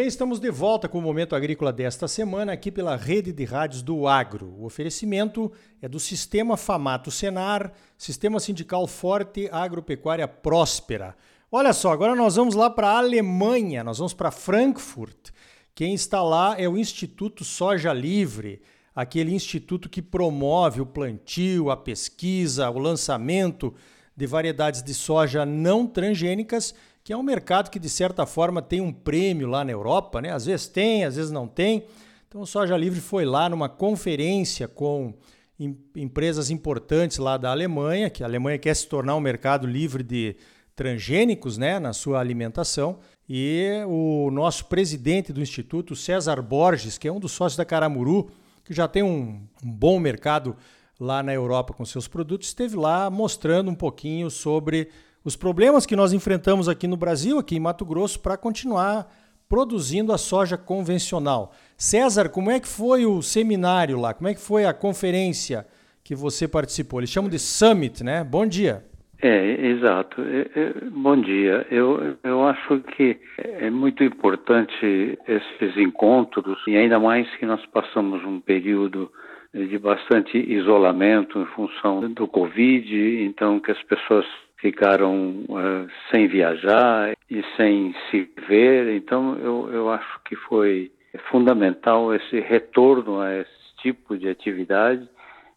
bem, estamos de volta com o Momento Agrícola desta semana, aqui pela rede de rádios do Agro. O oferecimento é do Sistema Famato Senar, Sistema Sindical Forte Agropecuária Próspera. Olha só, agora nós vamos lá para a Alemanha, nós vamos para Frankfurt. Quem está lá é o Instituto Soja Livre, aquele instituto que promove o plantio, a pesquisa, o lançamento de variedades de soja não transgênicas que é um mercado que de certa forma tem um prêmio lá na Europa, né? Às vezes tem, às vezes não tem. Então o Soja Livre foi lá numa conferência com em, empresas importantes lá da Alemanha, que a Alemanha quer se tornar um mercado livre de transgênicos, né, na sua alimentação. E o nosso presidente do instituto, César Borges, que é um dos sócios da Caramuru, que já tem um, um bom mercado lá na Europa com seus produtos, esteve lá mostrando um pouquinho sobre os problemas que nós enfrentamos aqui no Brasil, aqui em Mato Grosso, para continuar produzindo a soja convencional. César, como é que foi o seminário lá? Como é que foi a conferência que você participou? Eles chamam de Summit, né? Bom dia. É, exato. É, é, bom dia. Eu, eu acho que é muito importante esses encontros, e ainda mais que nós passamos um período de bastante isolamento em função do Covid, então que as pessoas ficaram uh, sem viajar e sem se ver. Então, eu, eu acho que foi fundamental esse retorno a esse tipo de atividade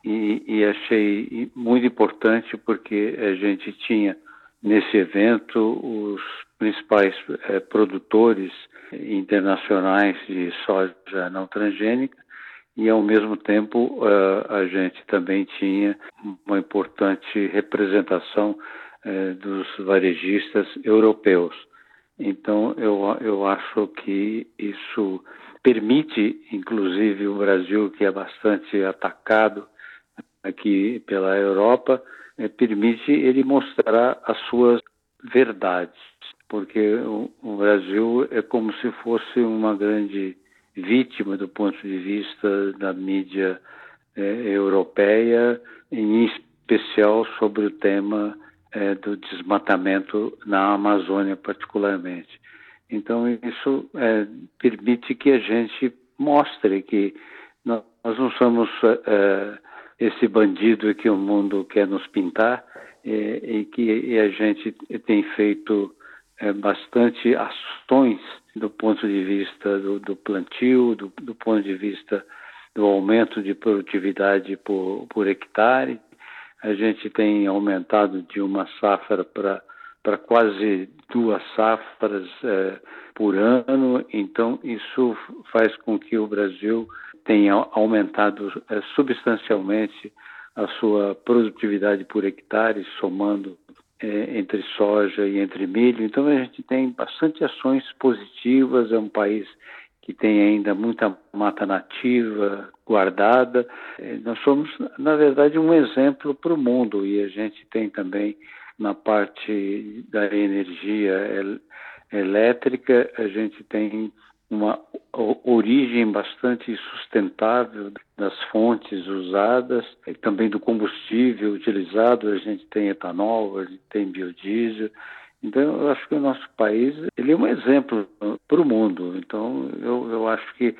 e, e achei muito importante porque a gente tinha nesse evento os principais eh, produtores internacionais de soja não transgênica e ao mesmo tempo uh, a gente também tinha uma importante representação eh, dos varejistas europeus. Então, eu, eu acho que isso permite, inclusive, o Brasil, que é bastante atacado aqui pela Europa, eh, permite ele mostrar as suas verdades, porque o, o Brasil é como se fosse uma grande vítima do ponto de vista da mídia eh, europeia, em especial sobre o tema é, do desmatamento na Amazônia, particularmente. Então, isso é, permite que a gente mostre que nós, não somos é, esse bandido que o mundo quer nos pintar é, e que e a gente tem feito é, bastante ações do ponto de vista do, do plantio, do, do, ponto de vista do aumento de produtividade por, por hectare, a gente tem aumentado de uma safra para quase duas safras é, por ano, então isso faz com que o Brasil tenha aumentado é, substancialmente a sua produtividade por hectare, somando é, entre soja e entre milho. Então a gente tem bastante ações positivas, é um país que tem ainda muita mata nativa guardada. É, nós somos, na verdade, um exemplo para o mundo e a gente tem também na parte da energia elétrica, a gente tem uma origem bastante sustentável das fontes usadas, também do combustível utilizado, a gente tem etanol, a gente tem biodiesel, então, eu acho que o nosso país ele é um exemplo para o mundo. Então, eu, eu acho que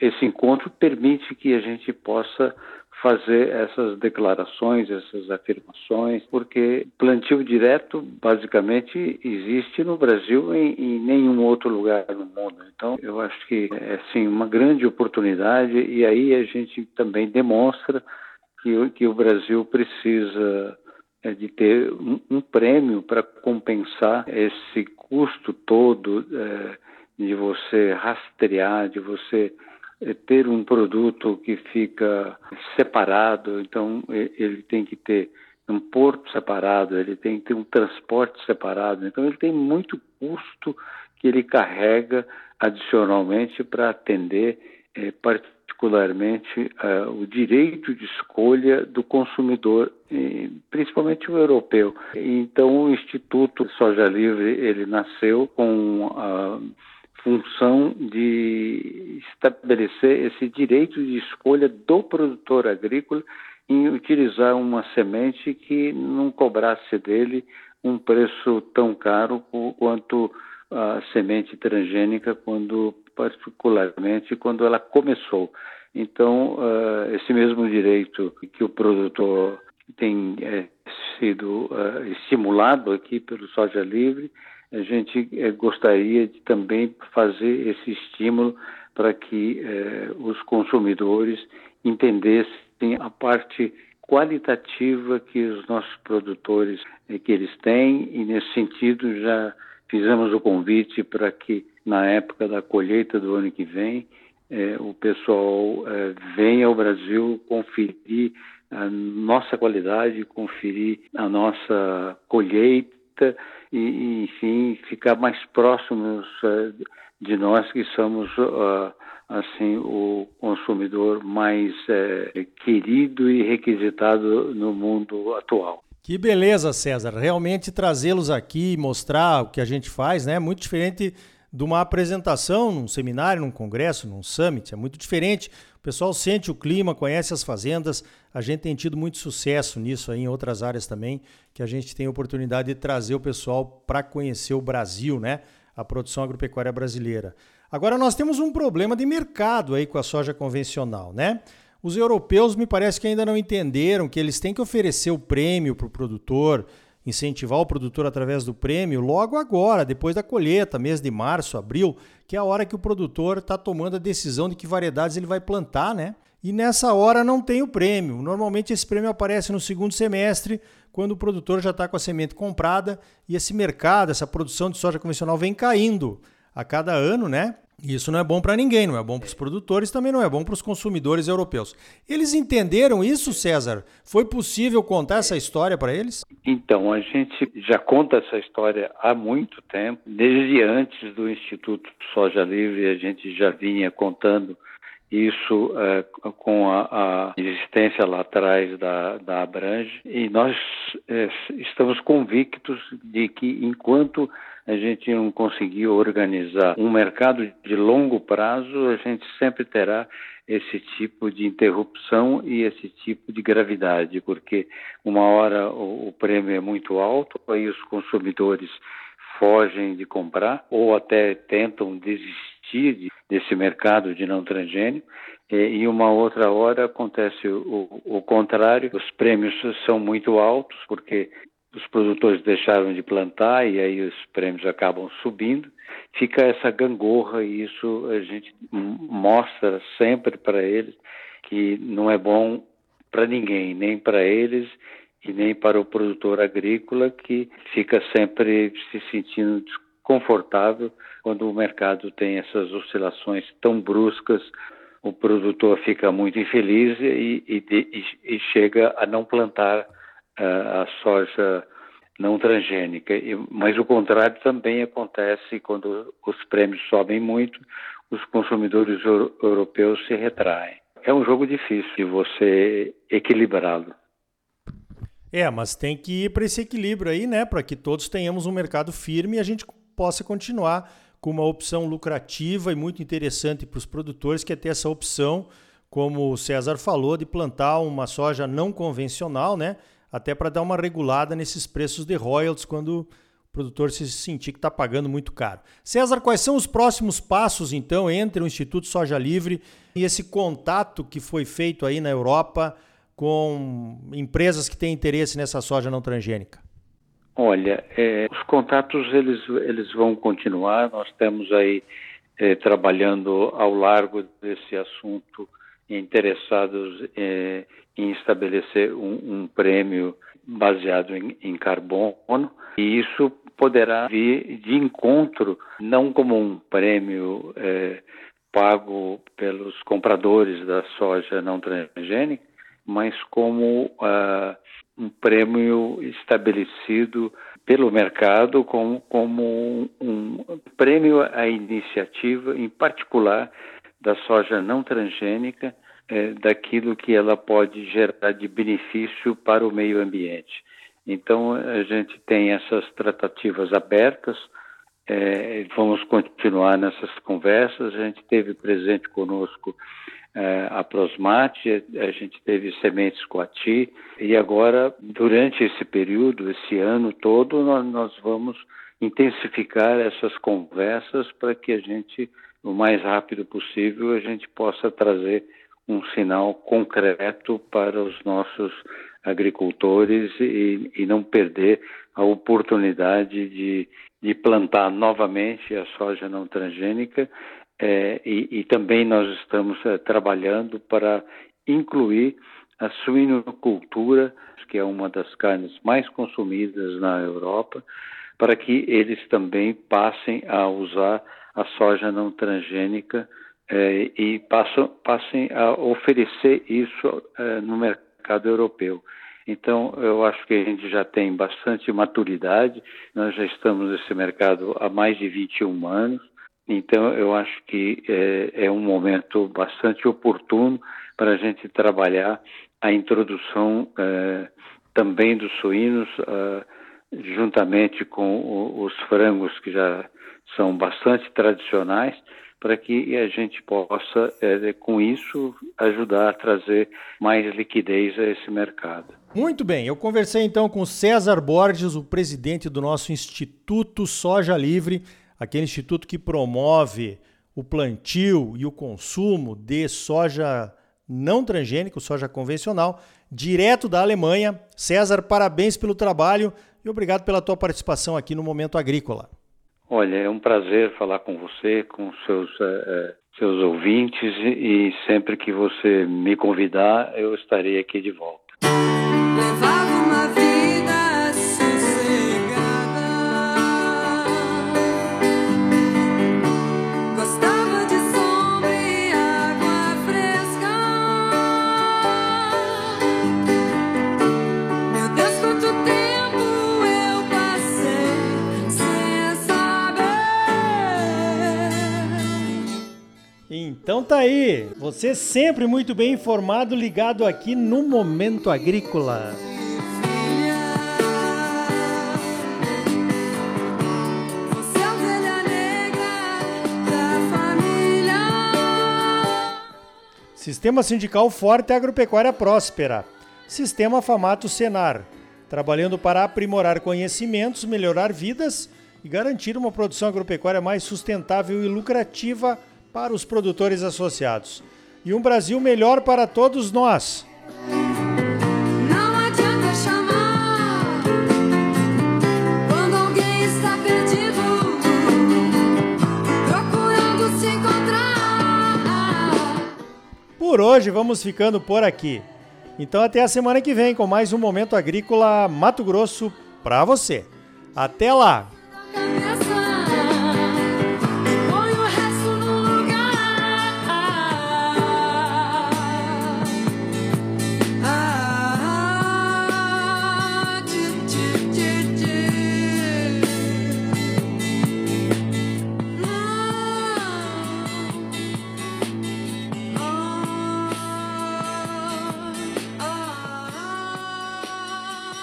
esse encontro permite que a gente possa fazer essas declarações, essas afirmações, porque plantio direto basicamente existe no Brasil e em nenhum outro lugar no mundo. Então, eu acho que é sim uma grande oportunidade e aí a gente também demonstra que, que o Brasil precisa é de ter um, um prêmio para compensar esse custo todo é, de você rastrear, de você é, ter um produto que fica separado, então ele tem que ter um porto separado, ele tem que ter um transporte separado, então ele tem muito custo que ele carrega adicionalmente para atender é, particularmente uh, o direito de escolha do consumidor, principalmente o europeu. Então, o Instituto Soja Livre ele nasceu com a função de estabelecer esse direito de escolha do produtor agrícola em utilizar uma semente que não cobrasse dele um preço tão caro quanto a semente transgênica quando particularmente quando ela começou. Então, uh, esse mesmo direito que o produtor tem é, sido uh, estimulado aqui pelo Soja Livre, a gente é, gostaria de também fazer esse estímulo para que é, os consumidores entendessem a parte qualitativa que os nossos produtores que eles têm e nesse sentido já fizemos o convite para que na época da colheita do ano que vem é, o pessoal é, venha ao Brasil conferir a nossa qualidade, conferir a nossa colheita e, e enfim, ficar mais próximos uh, de nós que somos uh, assim o consumidor mais uh, querido e requisitado no mundo atual. Que beleza, César. Realmente trazê-los aqui, mostrar o que a gente faz, né? Muito diferente de uma apresentação num seminário, num congresso, num summit. É muito diferente. O pessoal sente o clima, conhece as fazendas. A gente tem tido muito sucesso nisso aí em outras áreas também, que a gente tem a oportunidade de trazer o pessoal para conhecer o Brasil, né? A produção agropecuária brasileira. Agora nós temos um problema de mercado aí com a soja convencional, né? Os europeus me parece que ainda não entenderam que eles têm que oferecer o prêmio para o produtor incentivar o produtor através do prêmio logo agora, depois da colheita, mês de março, abril, que é a hora que o produtor está tomando a decisão de que variedades ele vai plantar, né? E nessa hora não tem o prêmio. Normalmente esse prêmio aparece no segundo semestre, quando o produtor já está com a semente comprada e esse mercado, essa produção de soja convencional vem caindo a cada ano, né? Isso não é bom para ninguém, não é bom para os produtores, também não é bom para os consumidores europeus. Eles entenderam isso, César? Foi possível contar essa história para eles? Então, a gente já conta essa história há muito tempo. Desde antes do Instituto Soja Livre, a gente já vinha contando isso é, com a, a, existência lá atrás da, da Abrange. E nós é, estamos convictos de que enquanto a gente não conseguir organizar um mercado de longo prazo, a gente sempre terá esse tipo de interrupção e esse tipo de gravidade, porque uma hora o, o prêmio é muito alto, aí os consumidores fogem de comprar ou até tentam desistir de, desse mercado de não transgênio. E uma outra hora acontece o, o contrário, os prêmios são muito altos, porque os produtores deixaram de plantar e aí os prêmios acabam subindo. Fica essa gangorra e isso a gente mostra sempre para eles que não é bom para ninguém, nem para eles e nem para o produtor agrícola que fica sempre se sentindo desconfortável quando o mercado tem essas oscilações tão bruscas. O produtor fica muito infeliz e, e, e chega a não plantar a soja não transgênica. Mas o contrário também acontece quando os prêmios sobem muito, os consumidores europeus se retraem. É um jogo difícil de você equilibrá-lo. É, mas tem que ir para esse equilíbrio aí, né? Para que todos tenhamos um mercado firme e a gente possa continuar com uma opção lucrativa e muito interessante para os produtores, que é ter essa opção, como o César falou, de plantar uma soja não convencional, né? até para dar uma regulada nesses preços de royalties quando o produtor se sentir que está pagando muito caro. César, quais são os próximos passos, então, entre o Instituto Soja Livre e esse contato que foi feito aí na Europa com empresas que têm interesse nessa soja não transgênica? Olha, é, os contatos eles, eles vão continuar. Nós estamos aí é, trabalhando ao largo desse assunto interessados é, em estabelecer um, um prêmio baseado em, em, carbono e isso poderá vir de encontro não como um prêmio pago pelos compradores da soja não transgênica, mas como uh, um prêmio estabelecido pelo mercado como, como um, prêmio à iniciativa, em particular da soja não transgênica, é, daquilo que ela pode gerar de benefício para o meio ambiente. Então, a gente tem essas tratativas abertas, é, vamos continuar nessas conversas. A gente teve presente conosco é, a Prosmate, a gente teve Sementes Coati, e agora, durante esse período, esse ano todo, nós, nós vamos intensificar essas conversas para que a gente, o mais rápido possível, a gente possa trazer um sinal concreto para os nossos agricultores e, e não perder a oportunidade de, de plantar novamente a soja não transgênica é, e, e, também nós estamos é, trabalhando para incluir a suinocultura, que é uma das carnes mais consumidas na Europa, para que eles também passem a usar a soja não transgênica é, e passam, passem a oferecer isso é, no mercado europeu. Então, eu acho que a gente já tem bastante maturidade, nós já estamos nesse mercado há mais de 21 anos, então eu acho que é, é um momento bastante oportuno para a gente trabalhar a introdução é, também dos suínos, é, juntamente com o, os frangos, que já são bastante tradicionais, para que a gente possa, é, com isso, ajudar a trazer mais liquidez a esse mercado. Muito bem, eu conversei então com César Borges, o presidente do nosso Instituto Soja Livre, aquele instituto que promove o plantio e o consumo de soja não transgênico, soja convencional, direto da Alemanha. César, parabéns pelo trabalho e obrigado pela tua participação aqui no Momento Agrícola. Olha, é um prazer falar com você, com seus, uh, seus ouvintes e sempre que você me convidar, eu estarei aqui de volta. Tá aí, você sempre muito bem informado, ligado aqui no Momento Agrícola. Sistema Sindical Forte Agropecuária Próspera. Sistema Famato Senar. Trabalhando para aprimorar conhecimentos, melhorar vidas e garantir uma produção agropecuária mais sustentável e lucrativa para os produtores associados. E um Brasil melhor para todos nós. Por hoje vamos ficando por aqui. Então até a semana que vem com mais um Momento Agrícola Mato Grosso para você. Até lá!